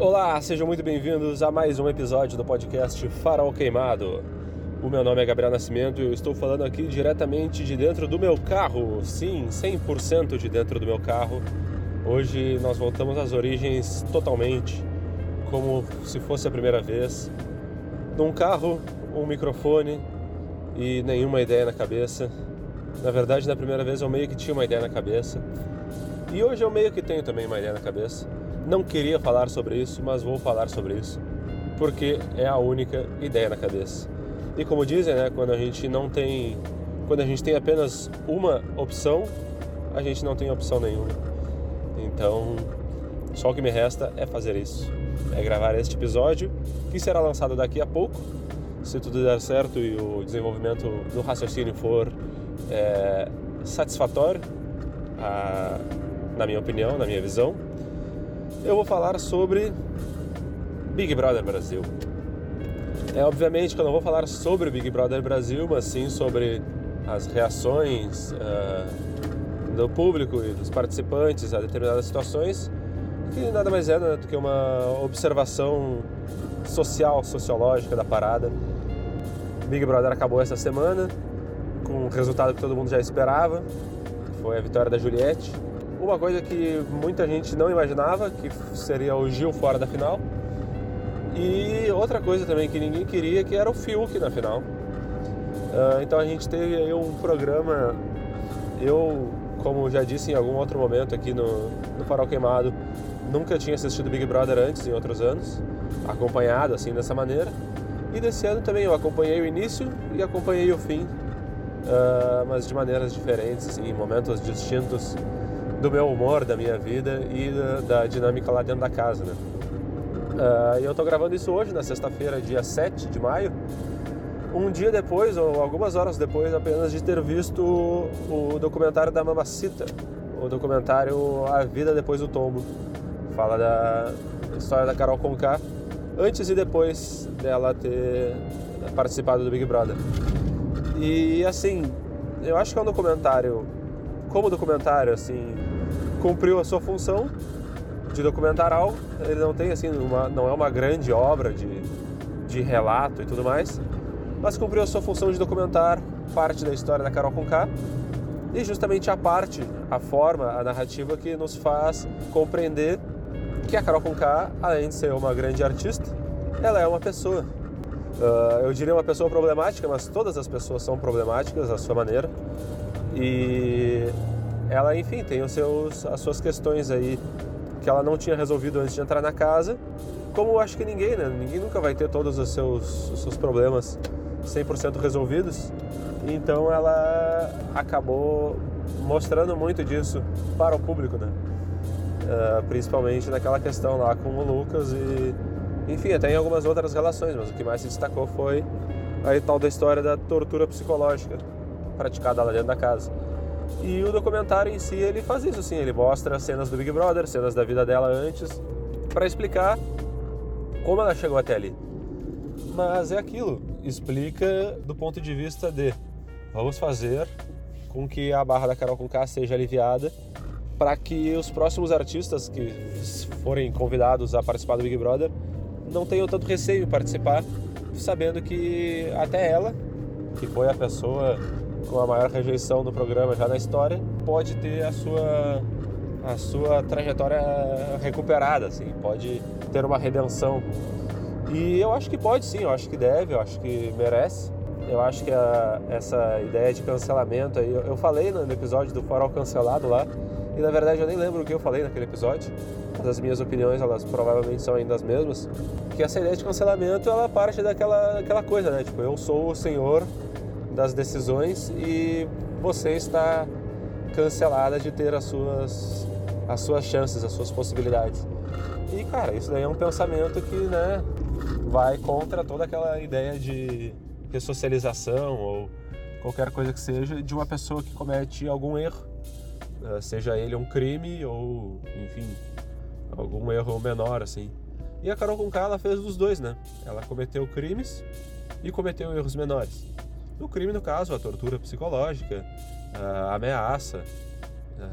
Olá, sejam muito bem-vindos a mais um episódio do podcast Farol Queimado. O meu nome é Gabriel Nascimento e eu estou falando aqui diretamente de dentro do meu carro. Sim, 100% de dentro do meu carro. Hoje nós voltamos às origens totalmente, como se fosse a primeira vez. Num carro, um microfone e nenhuma ideia na cabeça. Na verdade, na primeira vez eu meio que tinha uma ideia na cabeça. E hoje eu meio que tenho também uma ideia na cabeça. Não queria falar sobre isso, mas vou falar sobre isso, porque é a única ideia na cabeça. E como dizem, né, quando a gente não tem, quando a gente tem apenas uma opção, a gente não tem opção nenhuma. Então, só o que me resta é fazer isso, é gravar este episódio que será lançado daqui a pouco, se tudo der certo e o desenvolvimento do raciocínio for é, satisfatório, a, na minha opinião, na minha visão eu vou falar sobre Big Brother Brasil. É obviamente que eu não vou falar sobre Big Brother Brasil, mas sim sobre as reações uh, do público e dos participantes a determinadas situações, que nada mais é né, do que uma observação social, sociológica da parada. Big Brother acabou essa semana com o resultado que todo mundo já esperava, foi a vitória da Juliette uma coisa que muita gente não imaginava, que seria o Gil fora da final. E outra coisa também que ninguém queria, que era o Fiuk na final. Uh, então a gente teve aí um programa, eu, como já disse em algum outro momento aqui no, no Farol Queimado, nunca tinha assistido Big Brother antes, em outros anos, acompanhado assim dessa maneira. E desse ano também eu acompanhei o início e acompanhei o fim, uh, mas de maneiras diferentes, assim, em momentos distintos do meu humor, da minha vida e da, da dinâmica lá dentro da casa, né? Uh, e eu tô gravando isso hoje, na sexta-feira, dia 7 de maio, um dia depois, ou algumas horas depois apenas de ter visto o documentário da Mamacita, o documentário A Vida Depois do Tombo. Fala da história da Carol Conká, antes e depois dela ter participado do Big Brother. E assim, eu acho que é um documentário, como documentário, assim, cumpriu a sua função de documentar algo. Ele não tem assim, uma, não é uma grande obra de, de relato e tudo mais, mas cumpriu a sua função de documentar parte da história da Carol Conká e justamente a parte, a forma, a narrativa que nos faz compreender que a Carol Conká, além de ser uma grande artista, ela é uma pessoa. Uh, eu diria uma pessoa problemática, mas todas as pessoas são problemáticas à sua maneira. E ela, enfim, tem os seus, as suas questões aí que ela não tinha resolvido antes de entrar na casa, como eu acho que ninguém, né? Ninguém nunca vai ter todos os seus, os seus problemas 100% resolvidos. Então ela acabou mostrando muito disso para o público, né? Uh, principalmente naquela questão lá com o Lucas e enfim, até em algumas outras relações, mas o que mais se destacou foi a tal da história da tortura psicológica praticada lá dentro da casa. E o documentário em si ele faz isso assim, ele mostra cenas do Big Brother, cenas da vida dela antes, para explicar como ela chegou até ali. Mas é aquilo, explica do ponto de vista de vamos fazer com que a barra da Carol com K seja aliviada para que os próximos artistas que forem convidados a participar do Big Brother não tenham tanto receio em participar, sabendo que até ela, que foi a pessoa com a maior rejeição do programa já na história, pode ter a sua a sua trajetória recuperada, assim, pode ter uma redenção. E eu acho que pode sim, eu acho que deve, eu acho que merece. Eu acho que a, essa ideia de cancelamento aí, eu, eu falei no episódio do Farol Cancelado lá, e na verdade eu nem lembro o que eu falei naquele episódio, mas as minhas opiniões elas provavelmente são ainda as mesmas, que essa ideia de cancelamento ela parte daquela, daquela coisa, né? Tipo, eu sou o senhor das decisões e você está cancelada de ter as suas, as suas chances, as suas possibilidades. E cara, isso daí é um pensamento que né, vai contra toda aquela ideia de ressocialização ou qualquer coisa que seja de uma pessoa que comete algum erro, eh, seja ele um crime ou, enfim, algum erro menor assim. E a Carol Conká ela fez os dois, né? Ela cometeu crimes e cometeu erros menores. No crime, no caso, a tortura psicológica, a ameaça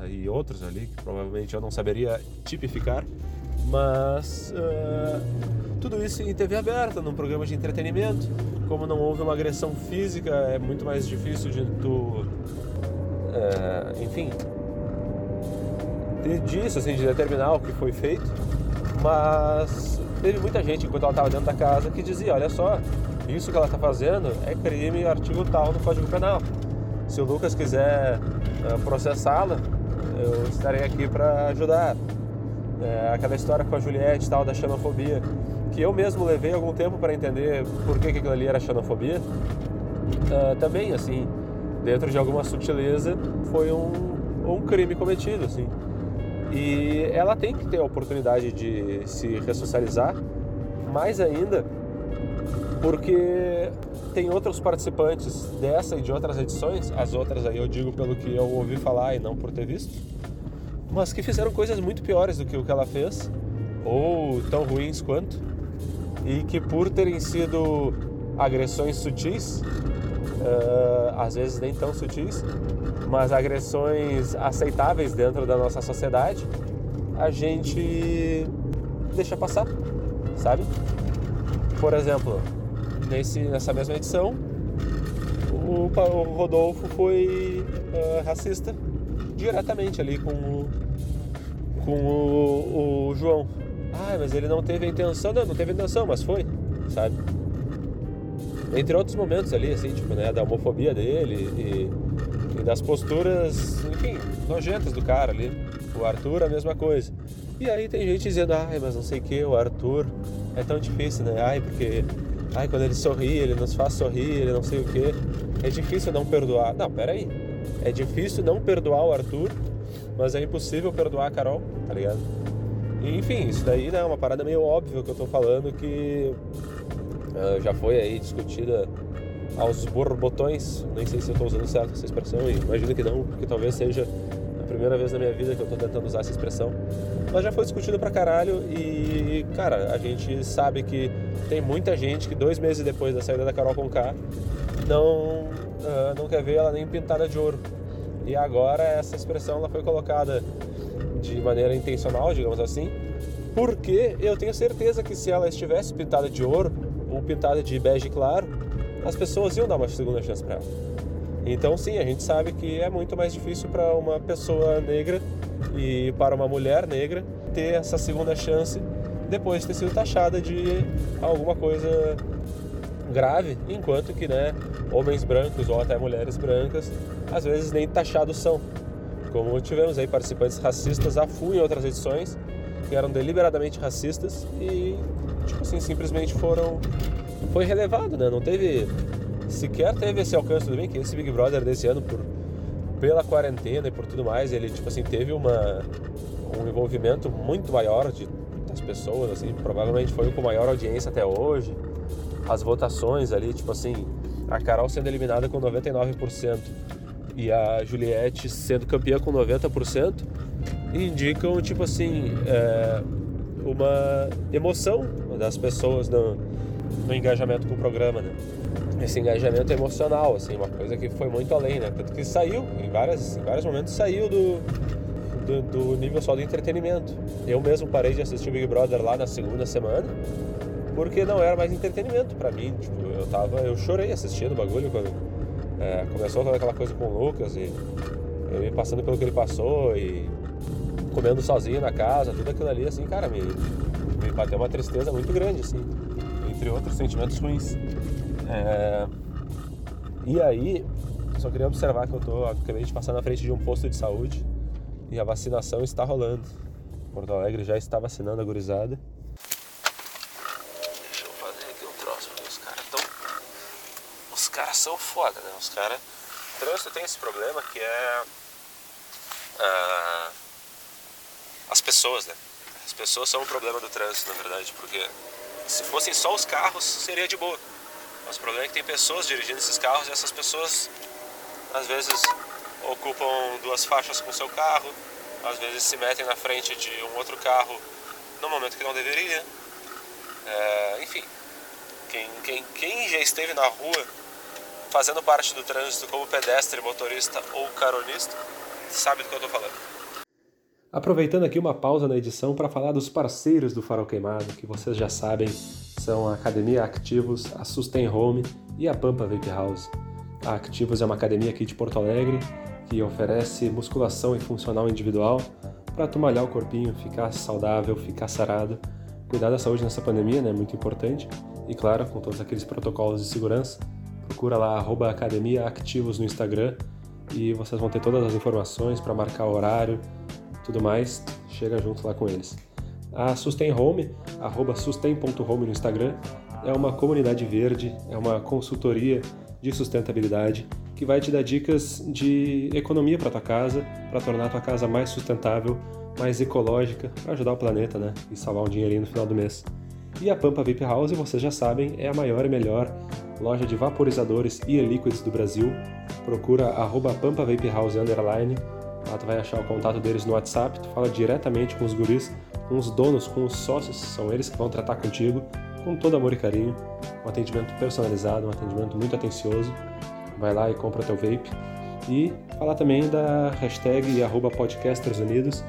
e outros ali que provavelmente eu não saberia tipificar. Mas uh, tudo isso em TV aberta, num programa de entretenimento. Como não houve uma agressão física, é muito mais difícil de tu, uh, enfim, disso, assim, de determinar o que foi feito. Mas teve muita gente, enquanto ela estava dentro da casa, que dizia: olha só, isso que ela está fazendo é crime artigo tal no Código Penal. Se o Lucas quiser uh, processá-la, eu estarei aqui para ajudar. É, aquela história com a Juliette tal da xenofobia, que eu mesmo levei algum tempo para entender por que, que aquilo ali era xenofobia. Uh, também, assim, dentro de alguma sutileza, foi um, um crime cometido, assim. E ela tem que ter a oportunidade de se ressocializar, mais ainda porque tem outros participantes dessa e de outras edições, as outras aí eu digo pelo que eu ouvi falar e não por ter visto, mas que fizeram coisas muito piores do que o que ela fez, ou tão ruins quanto, e que por terem sido agressões sutis, uh, às vezes nem tão sutis, mas agressões aceitáveis dentro da nossa sociedade, a gente deixa passar, sabe? Por exemplo, nesse, nessa mesma edição, o, o Rodolfo foi uh, racista diretamente ali com o, com o, o, João. Ah, mas ele não teve a intenção, não, não teve intenção, mas foi, sabe? Entre outros momentos ali, assim, tipo, né, da homofobia dele e, e das posturas, enfim, nojentas do cara ali. O Arthur, a mesma coisa. E aí tem gente dizendo, ai, mas não sei o que, o Arthur é tão difícil, né? Ai, porque ai, quando ele sorri, ele nos faz sorrir, ele não sei o que. É difícil não perdoar. Não, peraí. É difícil não perdoar o Arthur, mas é impossível perdoar a Carol, tá ligado? Enfim, isso daí né, é uma parada meio óbvia que eu tô falando que uh, já foi aí discutida aos borbotões. Nem sei se eu tô usando certo essa expressão, e imagino que não, porque talvez seja primeira vez na minha vida que eu tô tentando usar essa expressão. Mas já foi discutido pra caralho e, cara, a gente sabe que tem muita gente que dois meses depois da saída da Carol Conká não, uh, não quer ver ela nem pintada de ouro. E agora essa expressão ela foi colocada de maneira intencional, digamos assim, porque eu tenho certeza que se ela estivesse pintada de ouro ou pintada de bege claro, as pessoas iam dar uma segunda chance para ela. Então, sim, a gente sabe que é muito mais difícil para uma pessoa negra e para uma mulher negra ter essa segunda chance depois de ter sido taxada de alguma coisa grave, enquanto que, né, homens brancos ou até mulheres brancas às vezes nem taxados são. Como tivemos aí participantes racistas a full em outras edições, que eram deliberadamente racistas e, tipo assim, simplesmente foram. Foi relevado, né? Não teve. Sequer teve esse alcance, tudo bem que esse Big Brother desse ano, por, pela quarentena e por tudo mais, ele, tipo assim, teve uma, um envolvimento muito maior de das pessoas, assim, provavelmente foi o com maior audiência até hoje. As votações ali, tipo assim, a Carol sendo eliminada com 99% e a Juliette sendo campeã com 90%, indicam, tipo assim, é, uma emoção das pessoas no, no engajamento com o programa, né? Esse engajamento emocional, assim, uma coisa que foi muito além, né? Tanto que saiu, em, várias, em vários momentos saiu do, do, do, nível só do entretenimento. Eu mesmo parei de assistir o Big Brother lá na segunda semana, porque não era mais entretenimento para mim. Tipo, eu tava, eu chorei assistindo o bagulho quando é, começou toda aquela coisa com o Lucas e ele passando pelo que ele passou e comendo sozinho na casa, tudo aquilo ali, assim, cara, me, me bateu uma tristeza muito grande, assim, entre outros sentimentos ruins. É, e aí, só queria observar que eu tô, acabei de passar na frente de um posto de saúde e a vacinação está rolando. Porto Alegre já está vacinando a gurizada. Deixa eu fazer aqui um troço, porque os caras tão. Os caras são foda, né? Os caras. O trânsito tem esse problema que é. Uh... As pessoas, né? As pessoas são o problema do trânsito, na verdade, porque se fossem só os carros, seria de boa. Mas o problema é que tem pessoas dirigindo esses carros e essas pessoas, às vezes, ocupam duas faixas com seu carro, às vezes se metem na frente de um outro carro no momento que não deveria. É, enfim, quem, quem, quem já esteve na rua fazendo parte do trânsito como pedestre, motorista ou caronista, sabe do que eu estou falando. Aproveitando aqui uma pausa na edição para falar dos parceiros do Farol Queimado, que vocês já sabem, são a Academia Activos, a Sustain Home e a Pampa Vape House. A Activos é uma academia aqui de Porto Alegre que oferece musculação e funcional individual para tu malhar o corpinho, ficar saudável, ficar sarado. Cuidar da saúde nessa pandemia né, é muito importante e, claro, com todos aqueles protocolos de segurança. Procura lá arroba Academia Activos no Instagram e vocês vão ter todas as informações para marcar horário, tudo mais, chega junto lá com eles. A Sustain Home, arroba sustain.home no Instagram, é uma comunidade verde, é uma consultoria de sustentabilidade que vai te dar dicas de economia para tua casa, para tornar tua casa mais sustentável, mais ecológica, para ajudar o planeta, né? E salvar um dinheirinho no final do mês. E a Pampa Vape House, vocês já sabem, é a maior e melhor loja de vaporizadores e e-liquids do Brasil. Procura arroba Pampa Vape House underline Lá tu vai achar o contato deles no WhatsApp, tu fala diretamente com os guris, com os donos, com os sócios, são eles que vão tratar contigo com todo amor e carinho, um atendimento personalizado, um atendimento muito atencioso. Vai lá e compra teu vape. E falar também da hashtag arroba podcastersunidos,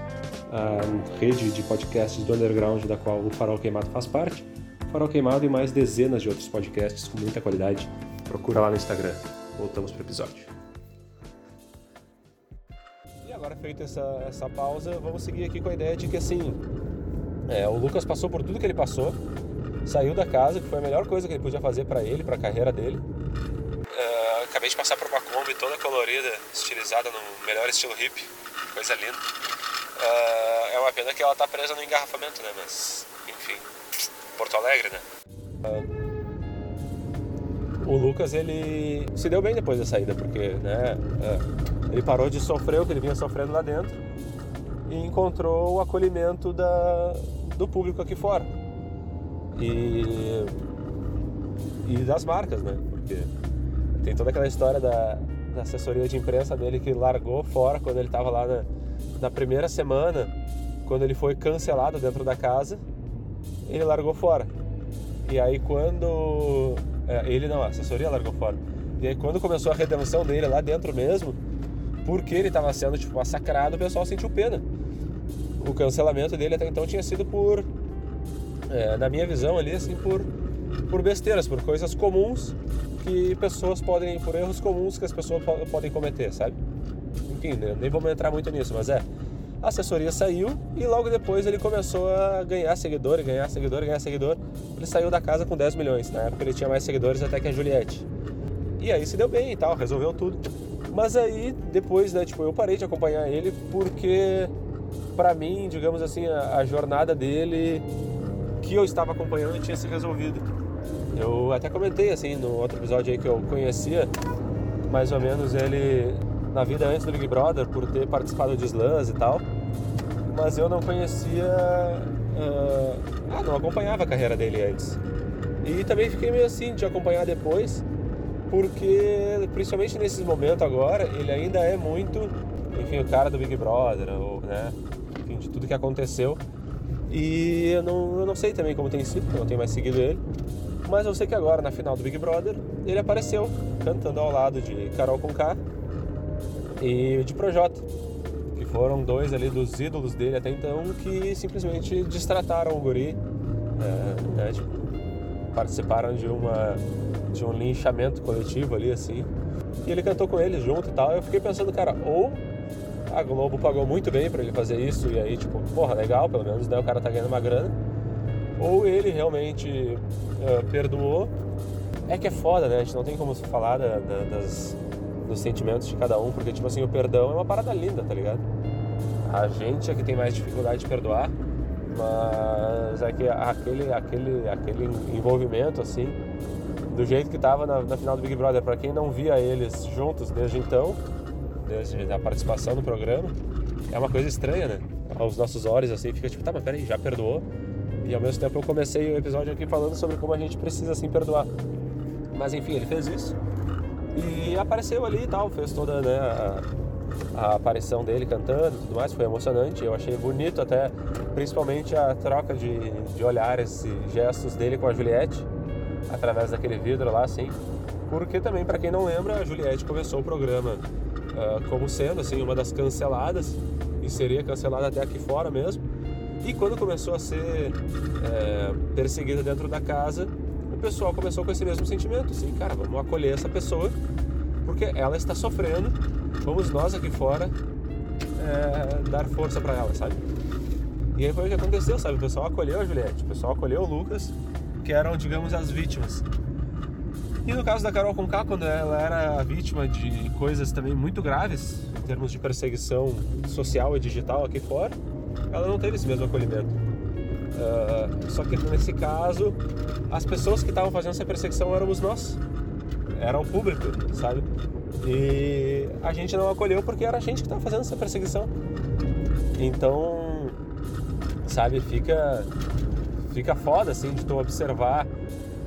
a rede de podcasts do underground da qual o Farol Queimado faz parte. Farol Queimado e mais dezenas de outros podcasts com muita qualidade. Procura lá no Instagram. Voltamos para o episódio feita essa, essa pausa, vamos seguir aqui com a ideia de que assim, é, o Lucas passou por tudo que ele passou, saiu da casa, que foi a melhor coisa que ele podia fazer para ele, para a carreira dele. Uh, acabei de passar por uma Kombi toda colorida, estilizada no melhor estilo hip, coisa linda. Uh, é uma pena que ela tá presa no engarrafamento, né? Mas, enfim, Porto Alegre, né? Uh, o Lucas ele se deu bem depois da saída, porque né, é, ele parou de sofrer o que ele vinha sofrendo lá dentro e encontrou o acolhimento da, do público aqui fora. E, e das marcas, né? Porque tem toda aquela história da, da assessoria de imprensa dele que largou fora quando ele estava lá na, na primeira semana, quando ele foi cancelado dentro da casa, ele largou fora. E aí quando é, ele não, a assessoria largou fora. E aí quando começou a redenção dele lá dentro mesmo, porque ele estava sendo tipo massacrado, o pessoal sentiu pena. O cancelamento dele até então tinha sido por, é, na minha visão ali, assim, por, por besteiras, por coisas comuns que pessoas podem, por erros comuns que as pessoas podem cometer, sabe? Enfim, né, nem vamos entrar muito nisso, mas é. A assessoria saiu e logo depois ele começou a ganhar seguidor, ganhar seguidor, ganhar seguidor. Ele saiu da casa com 10 milhões. Na época ele tinha mais seguidores até que a Juliette. E aí se deu bem e tal, resolveu tudo. Mas aí depois, né, tipo, eu parei de acompanhar ele porque para mim, digamos assim, a, a, jornada dele que eu estava acompanhando tinha se resolvido. Eu até comentei assim no outro episódio aí que eu conhecia mais ou menos ele na vida antes do Big Brother por ter participado de slams e tal, mas eu não conhecia, uh, ah, não acompanhava a carreira dele antes. E também fiquei meio assim de acompanhar depois, porque principalmente nesses momentos agora, ele ainda é muito, enfim, o cara do Big Brother, ou, né, enfim, de tudo que aconteceu. E eu não, eu não sei também como tem sido, não tenho mais seguido ele. Mas eu sei que agora, na final do Big Brother, ele apareceu cantando ao lado de Carol Conká e de Projota, que foram dois ali dos ídolos dele até então que simplesmente destrataram o guri, é, né, tipo, participaram de uma de um linchamento coletivo ali assim. E ele cantou com eles junto e tal. Eu fiquei pensando, cara, ou a Globo pagou muito bem para ele fazer isso e aí tipo, porra, legal, pelo menos né, o cara tá ganhando uma grana. Ou ele realmente uh, perdoou. É que é foda, né? A gente não tem como falar da, da, das, dos sentimentos de cada um, porque, tipo assim, o perdão é uma parada linda, tá ligado? A gente é que tem mais dificuldade de perdoar, mas é que aquele, aquele, aquele envolvimento, assim, do jeito que tava na, na final do Big Brother, para quem não via eles juntos desde então, desde a participação no programa, é uma coisa estranha, né? Aos nossos olhos, assim, fica tipo, tá, mas peraí, já perdoou? E ao mesmo tempo eu comecei o episódio aqui falando sobre como a gente precisa, assim, perdoar. Mas enfim, ele fez isso. E apareceu ali e tal, fez toda né, a, a, aparição dele cantando e tudo mais, foi emocionante. Eu achei bonito até, principalmente a troca de, de olhares e gestos dele com a Juliette, através daquele vidro lá, assim. Porque também, para quem não lembra, a Juliette começou o programa uh, como sendo assim uma das canceladas e seria cancelada até aqui fora mesmo. E quando começou a ser é, perseguida dentro da casa, o pessoal começou com esse mesmo sentimento, assim, cara, vamos acolher essa pessoa porque ela está sofrendo, vamos nós aqui fora é, dar força para ela, sabe? E aí foi o que aconteceu, sabe? O pessoal acolheu a Juliette, o pessoal acolheu o Lucas, que eram, digamos, as vítimas. E no caso da Carol Conká, quando ela era vítima de coisas também muito graves, em termos de perseguição social e digital aqui fora, ela não teve esse mesmo acolhimento. Uh, só que nesse caso, as pessoas que estavam fazendo essa perseguição éramos nós, era o público, sabe? E a gente não acolheu porque era a gente que estava fazendo essa perseguição. Então, sabe, fica fica foda assim de tu observar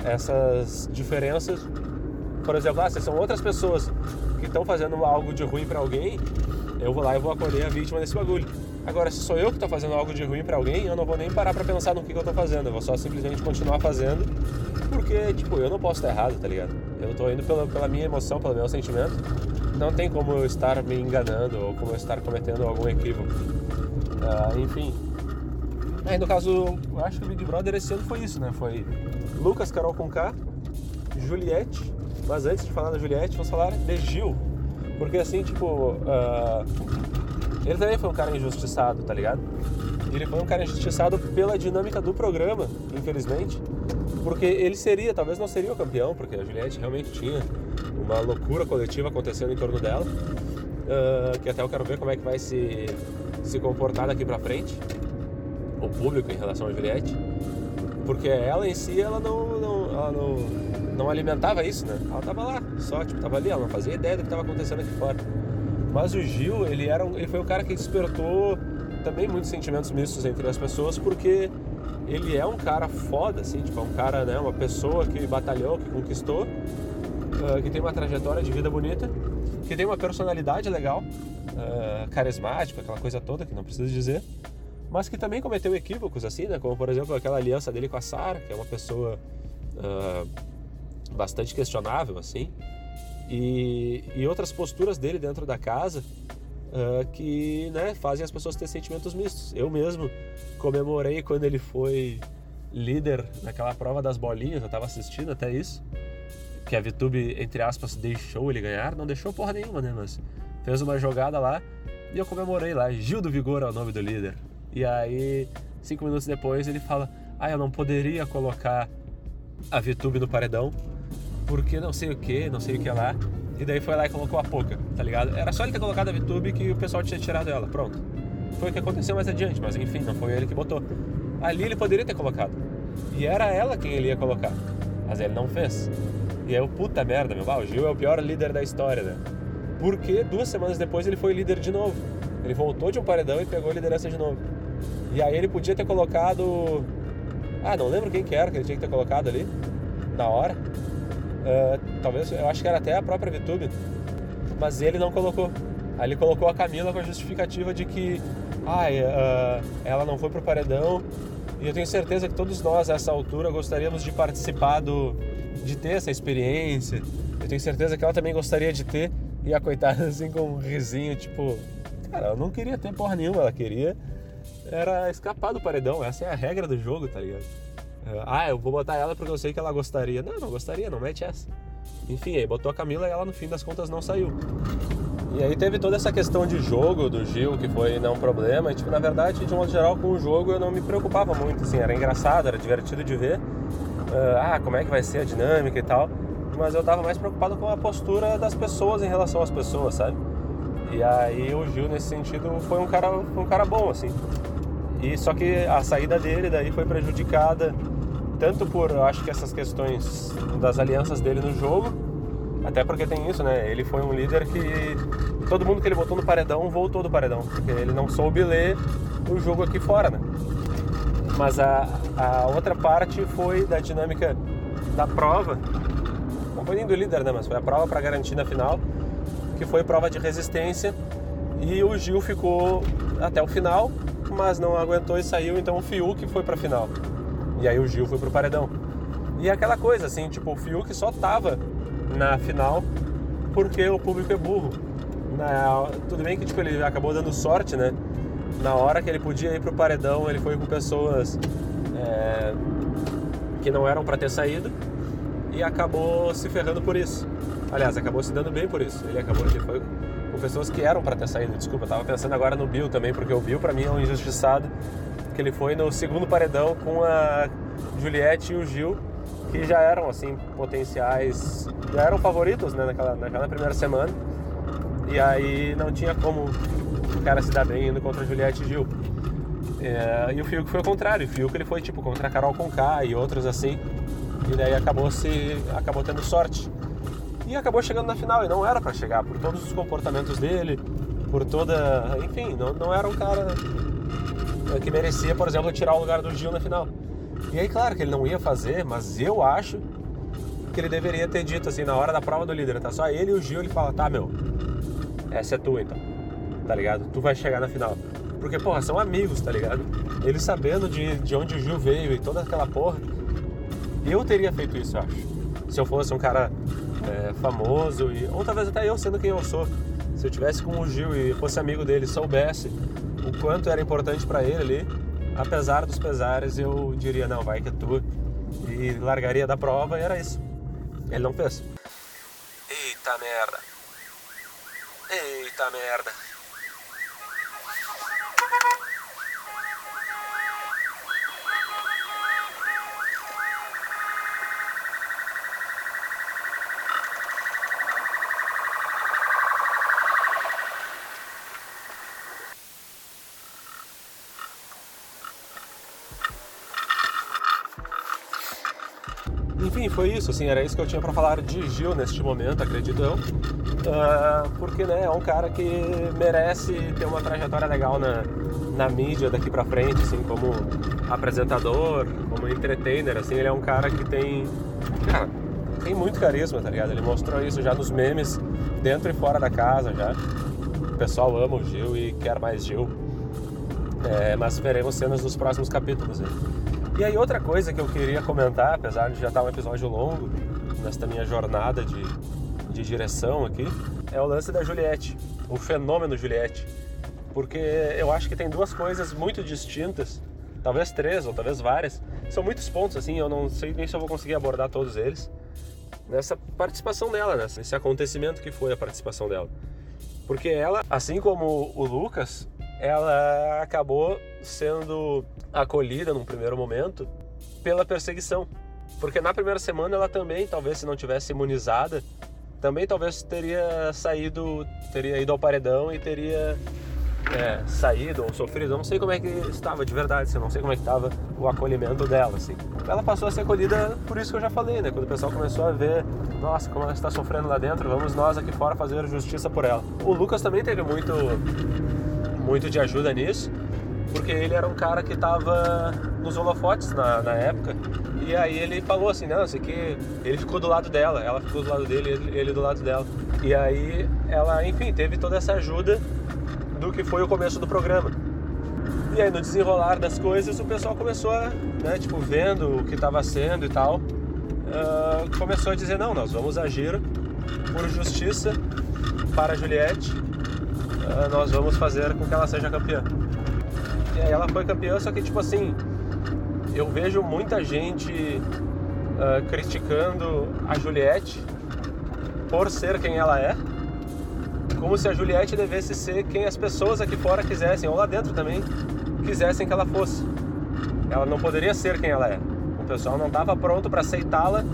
essas diferenças. Por exemplo, ah, se são outras pessoas que estão fazendo algo de ruim para alguém, eu vou lá e vou acolher a vítima desse bagulho. Agora, se sou eu que estou fazendo algo de ruim para alguém, eu não vou nem parar para pensar no que, que eu estou fazendo. Eu vou só simplesmente continuar fazendo, porque, tipo, eu não posso estar errado, tá ligado? Eu estou indo pela, pela minha emoção, pelo meu sentimento. Não tem como eu estar me enganando ou como eu estar cometendo algum equívoco. Uh, enfim. Aí, no caso, acho que o Big Brother esse ano foi isso, né? Foi Lucas Carol com K, Juliette. Mas antes de falar da Juliette, vamos falar de Gil. Porque assim, tipo, uh, ele também foi um cara injustiçado, tá ligado? Ele foi um cara injustiçado pela dinâmica do programa, infelizmente. Porque ele seria, talvez não seria o campeão, porque a Juliette realmente tinha uma loucura coletiva acontecendo em torno dela. Uh, que até eu quero ver como é que vai se, se comportar daqui pra frente o público em relação a Juliette. Porque ela em si, ela não, não, ela não, não alimentava isso, né? Ela tava lá, só, tipo, tava ali, ela não fazia ideia do que estava acontecendo aqui fora. Mas o Gil, ele, era um, ele foi um cara que despertou também muitos sentimentos mistos entre as pessoas, porque ele é um cara foda, assim, tipo, é um cara, né, uma pessoa que batalhou, que conquistou, uh, que tem uma trajetória de vida bonita, que tem uma personalidade legal, uh, carismática, aquela coisa toda que não precisa dizer, mas que também cometeu equívocos, assim, né, como por exemplo aquela aliança dele com a Sara, que é uma pessoa uh, bastante questionável, assim, e, e outras posturas dele dentro da casa uh, que né, fazem as pessoas ter sentimentos mistos. Eu mesmo comemorei quando ele foi líder naquela prova das bolinhas, eu estava assistindo até isso, que a VTube, entre aspas, deixou ele ganhar, não deixou porra nenhuma, né, mas fez uma jogada lá e eu comemorei lá, Gil do Vigor é o nome do líder. E aí, cinco minutos depois, ele fala, ah, eu não poderia colocar a VTube no paredão, porque não sei o que, não sei o que lá. E daí foi lá e colocou a Poca, tá ligado? Era só ele ter colocado a VTube que o pessoal tinha tirado ela, pronto. Foi o que aconteceu mais adiante, mas enfim, não foi ele que botou. Ali ele poderia ter colocado. E era ela quem ele ia colocar. Mas ele não fez. E aí, puta merda, meu. o Gil é o pior líder da história, né? Porque duas semanas depois ele foi líder de novo. Ele voltou de um paredão e pegou a liderança de novo. E aí ele podia ter colocado. Ah, não lembro quem que era que ele tinha que ter colocado ali. Na hora. Uh, talvez, eu acho que era até a própria VTube, mas ele não colocou. Aí ele colocou a Camila com a justificativa de que ah, uh, ela não foi pro paredão e eu tenho certeza que todos nós a essa altura gostaríamos de participar do, de ter essa experiência. Eu tenho certeza que ela também gostaria de ter e a coitada assim com um risinho tipo, cara, ela não queria ter porra nenhuma, ela queria era escapar do paredão. Essa é a regra do jogo, tá ligado? É, ah, eu vou botar ela porque eu sei que ela gostaria. Não, não gostaria, não mete essa. Enfim, aí botou a Camila e ela no fim das contas não saiu. E aí teve toda essa questão de jogo do Gil, que foi não um problema. E, tipo, na verdade, de modo geral, com o jogo eu não me preocupava muito, assim, era engraçado, era divertido de ver. Uh, ah, como é que vai ser a dinâmica e tal. Mas eu tava mais preocupado com a postura das pessoas em relação às pessoas, sabe? E aí o Gil, nesse sentido, foi um cara, um cara bom, assim. E só que a saída dele daí foi prejudicada tanto por, eu acho que essas questões das alianças dele no jogo, até porque tem isso, né? Ele foi um líder que todo mundo que ele botou no paredão voltou do paredão, porque ele não soube ler o jogo aqui fora, né? Mas a, a outra parte foi da dinâmica da prova, não foi nem do líder, né? Mas foi a prova para garantir na final, que foi prova de resistência e o Gil ficou até o final mas não aguentou e saiu, então o Fiuk foi pra final. E aí o Gil foi pro paredão. E aquela coisa, assim, tipo, o Fiuk só tava na final porque o público é burro. Na, tudo bem que tipo, ele acabou dando sorte, né? na hora que ele podia ir pro paredão, ele foi com pessoas é, que não eram para ter saído e acabou se ferrando por isso. Aliás, acabou se dando bem por isso. Ele acabou, ele foi com pessoas que eram para ter saído. Desculpa, eu tava pensando agora no Bill também, porque o Bill para mim é um injustiçado, que ele foi no segundo paredão com a Juliette e o Gil, que já eram assim potenciais, já eram favoritos, né, naquela, naquela primeira semana. E aí não tinha como o cara se dar bem indo contra a Juliette e Gil. É, e o Fiuk foi o contrário, o Fiuk ele foi tipo contra a Carol Conká e outros assim. E daí acabou se acabou tendo sorte. E acabou chegando na final e não era para chegar por todos os comportamentos dele, por toda, enfim, não, não era um cara que merecia, por exemplo, tirar o lugar do Gil na final. E aí, claro que ele não ia fazer, mas eu acho que ele deveria ter dito assim, na hora da prova do líder, tá só ele e o Gil, ele fala, tá, meu, essa é tua então, tá ligado? Tu vai chegar na final. Porque, porra, são amigos, tá ligado? Ele sabendo de, de onde o Gil veio e toda aquela porra, eu teria feito isso, eu acho. Se eu fosse um cara é, famoso, e, ou talvez até eu sendo quem eu sou. Se eu tivesse com o Gil e fosse amigo dele, soubesse o quanto era importante para ele ali, apesar dos pesares, eu diria, não, vai que é tu. E largaria da prova e era isso. Ele não fez. Eita merda. Eita merda. Enfim, foi isso, assim, era isso que eu tinha para falar de Gil neste momento, acredito eu. Uh, porque, né, é um cara que merece ter uma trajetória legal na, na mídia daqui para frente, assim, como apresentador, como entertainer, assim, ele é um cara que tem, cara, tem muito carisma, tá ligado? Ele mostrou isso já nos memes, dentro e fora da casa já. O pessoal ama o Gil e quer mais Gil. É, mas veremos cenas dos próximos capítulos. Hein? E aí outra coisa que eu queria comentar, apesar de já estar um episódio longo, nesta minha jornada de, de direção aqui, é o lance da Juliette, o fenômeno Juliette. Porque eu acho que tem duas coisas muito distintas, talvez três ou talvez várias. São muitos pontos, assim, eu não sei nem se eu vou conseguir abordar todos eles. Nessa participação dela, nesse acontecimento que foi a participação dela. Porque ela, assim como o Lucas, ela acabou sendo acolhida num primeiro momento pela perseguição. Porque na primeira semana ela também, talvez se não tivesse imunizada, também talvez teria saído, teria ido ao paredão e teria é, saído ou sofrido. Eu não sei como é que estava de verdade, assim, não sei como é que estava o acolhimento dela, assim. Ela passou a ser acolhida por isso que eu já falei, né? Quando o pessoal começou a ver, nossa, como ela está sofrendo lá dentro, vamos nós aqui fora fazer justiça por ela. O Lucas também teve muito muito de ajuda nisso, porque ele era um cara que estava nos holofotes na, na, época. E aí ele falou assim, não, isso aqui... Ele ficou do lado dela, ela ficou do lado dele, ele, ele do lado dela. E aí ela, enfim, teve toda essa ajuda do que foi o começo do programa. E aí no desenrolar das coisas o pessoal começou a, né, tipo, vendo o que estava sendo e tal, uh, começou a dizer, não, nós vamos agir por justiça para Juliette nós vamos fazer com que ela seja campeã. E aí ela foi campeã, só que tipo assim, eu vejo muita gente uh, criticando a Juliette por ser quem ela é, como se a Juliette devesse ser quem as pessoas aqui fora quisessem, ou lá dentro também, quisessem que ela fosse. Ela não poderia ser quem ela é. O pessoal não estava pronto para aceitá-la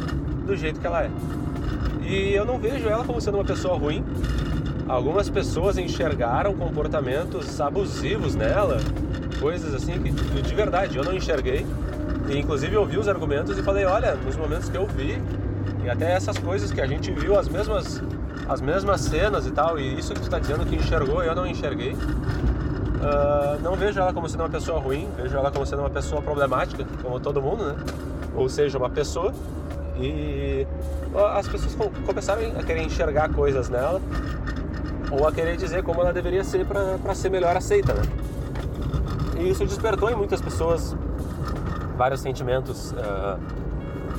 do jeito que ela é. E eu não vejo ela como sendo uma pessoa ruim, algumas pessoas enxergaram comportamentos abusivos nela, coisas assim que de verdade eu não enxerguei. E inclusive eu os argumentos e falei, olha, nos momentos que eu vi, e até essas coisas que a gente viu as mesmas as mesmas cenas e tal, e isso que tu está dizendo que enxergou, eu não enxerguei. Uh, não vejo ela como sendo uma pessoa ruim, vejo ela como sendo uma pessoa problemática, como todo mundo, né? Ou seja, uma pessoa. E as pessoas começaram a querer enxergar coisas nela ou a querer dizer como ela deveria ser para ser melhor aceita, né? E isso despertou em muitas pessoas vários sentimentos uh,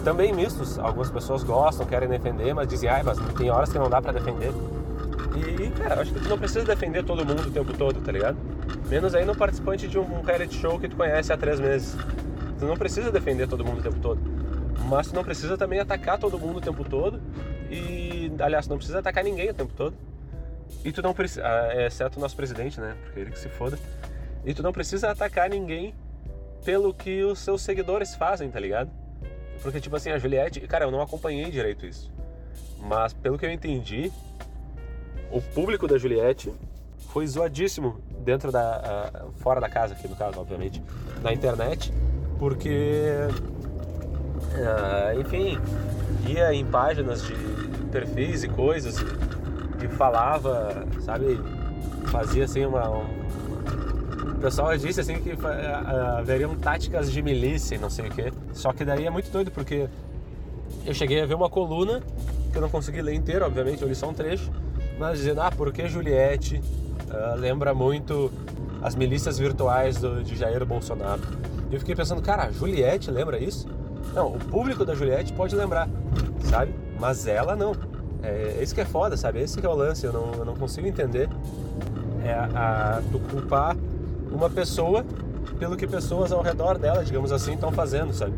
também mistos. Algumas pessoas gostam, querem defender, mas dizem, ai, mas tem horas que não dá para defender. E, cara, acho que tu não precisa defender todo mundo o tempo todo, tá ligado? Menos ainda um participante de um reality show que tu conhece há três meses. Tu não precisa defender todo mundo o tempo todo. Mas tu não precisa também atacar todo mundo o tempo todo. E, aliás, não precisa atacar ninguém o tempo todo. E tu não precisa, ah, exceto o nosso presidente, né? Porque ele que se foda. E tu não precisa atacar ninguém pelo que os seus seguidores fazem, tá ligado? Porque, tipo assim, a Juliette, cara, eu não acompanhei direito isso. Mas pelo que eu entendi, o público da Juliette foi zoadíssimo dentro da. Uh, fora da casa, aqui no caso, obviamente, na internet, porque. Uh, enfim, ia em páginas de perfis e coisas e falava, sabe, fazia assim uma. Um... O pessoal disse assim que uh, haveriam táticas de milícia e não sei o que. Só que daí é muito doido porque eu cheguei a ver uma coluna que eu não consegui ler inteira, obviamente, eu li só um trecho, mas dizendo, ah, porque Juliette uh, lembra muito as milícias virtuais do, de Jair Bolsonaro. E eu fiquei pensando, cara, a Juliette lembra isso? Não, o público da Juliette pode lembrar, sabe? Mas ela não. É, isso que é foda, sabe? Esse que é o lance, eu não, eu não consigo entender. É a, a, tu culpar uma pessoa pelo que pessoas ao redor dela, digamos assim, estão fazendo, sabe?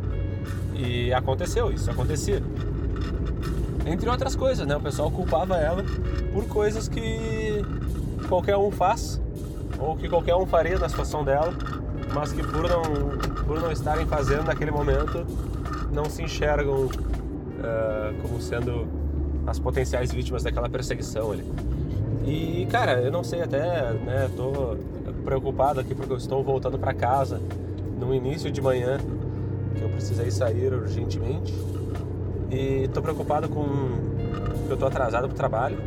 E aconteceu, isso acontecia. Entre outras coisas, né? O pessoal culpava ela por coisas que qualquer um faz, ou que qualquer um faria na situação dela, mas que por não, por não estarem fazendo naquele momento, não se enxergam uh, como sendo as potenciais vítimas daquela perseguição ali. E cara, eu não sei até, né, tô preocupado aqui porque eu estou voltando para casa no início de manhã, que eu precisei sair urgentemente. E tô preocupado com que eu tô atrasado pro trabalho.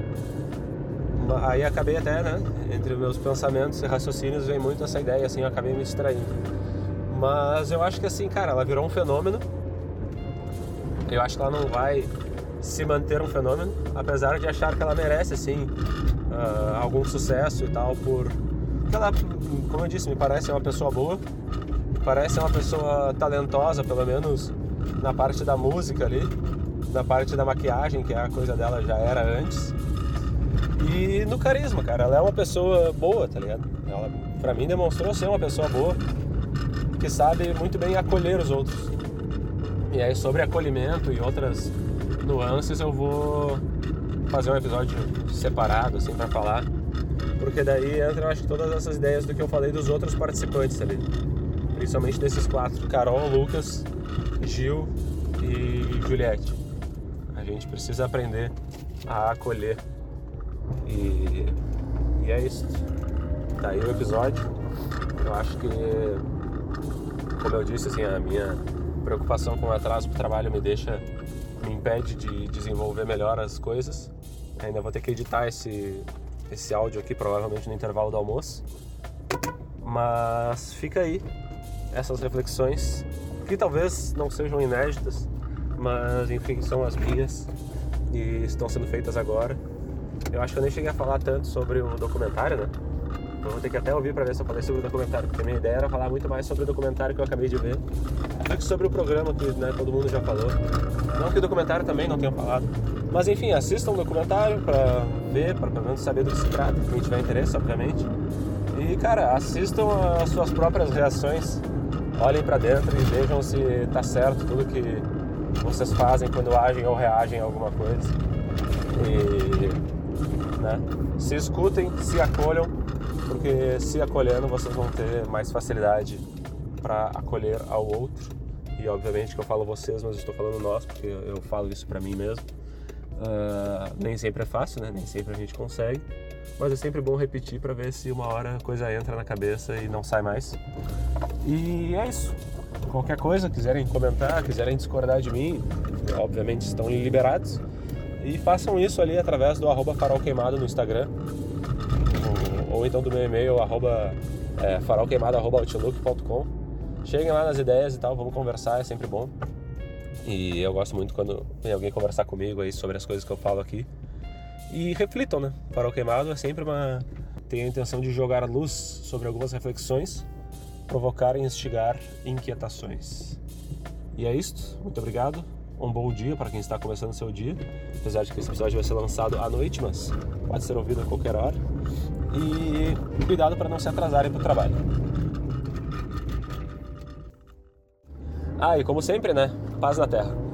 Aí acabei até, né, entre meus pensamentos e raciocínios vem muito essa ideia assim, eu acabei me distraindo. Mas eu acho que assim, cara, ela virou um fenômeno. Eu acho que ela não vai se manter um fenômeno, apesar de achar que ela merece assim uh, algum sucesso e tal por ela, como eu disse, me parece uma pessoa boa, parece uma pessoa talentosa, pelo menos na parte da música ali, na parte da maquiagem, que é a coisa dela já era antes. E no carisma, cara, ela é uma pessoa boa, tá ligado? Ela, pra mim, demonstrou ser uma pessoa boa, que sabe muito bem acolher os outros. E aí, sobre acolhimento e outras nuances, eu vou fazer um episódio separado, assim, para falar porque daí entra, eu acho, todas essas ideias do que eu falei dos outros participantes ali. Principalmente desses quatro: Carol, Lucas, Gil e Juliette. A gente precisa aprender a acolher. E, e é isso. Tá aí o episódio. Eu acho que, como eu disse, assim, a minha preocupação com o atraso pro trabalho me deixa, me impede de desenvolver melhor as coisas. Ainda vou ter que editar esse, esse áudio aqui, provavelmente no intervalo do almoço. Mas fica aí essas reflexões, que talvez não sejam inéditas, mas enfim, são as minhas e estão sendo feitas agora. Eu acho que eu nem cheguei a falar tanto sobre o documentário, né? Vou ter que até ouvir para ver se eu falei sobre o documentário, porque a minha ideia era falar muito mais sobre o documentário que eu acabei de ver do que sobre o programa que né, todo mundo já falou. Não que o documentário também não tenha falado. Mas enfim, assistam o documentário para ver, para pelo menos saber do que se trata, quem tiver interesse, obviamente. E cara, assistam as suas próprias reações, olhem para dentro e vejam se tá certo tudo que vocês fazem quando agem ou reagem a alguma coisa. E né, se escutem, se acolham porque se acolhendo vocês vão ter mais facilidade para acolher ao outro. E obviamente que eu falo vocês, mas estou falando nós, porque eu falo isso para mim mesmo. Uh, nem sempre é fácil, né? Nem sempre a gente consegue, mas é sempre bom repetir para ver se uma hora a coisa entra na cabeça e não sai mais. E é isso. Qualquer coisa, quiserem comentar, quiserem discordar de mim, obviamente estão liberados. E façam isso ali através do arroba farol queimado no Instagram ou então do meu e-mail, arroba, é, farolqueimado.outlook.com. Cheguem lá nas ideias e tal, vamos conversar, é sempre bom. E eu gosto muito quando vem alguém conversar comigo aí sobre as coisas que eu falo aqui. E reflitam, né? Farol Queimado é sempre uma. tem a intenção de jogar luz sobre algumas reflexões, provocar e instigar inquietações. E é isto, muito obrigado um bom dia para quem está começando seu dia. Apesar de que esse episódio vai ser lançado à noite, mas pode ser ouvido a qualquer hora. E cuidado para não se atrasarem para o trabalho. Ah, e como sempre, né? Paz na Terra.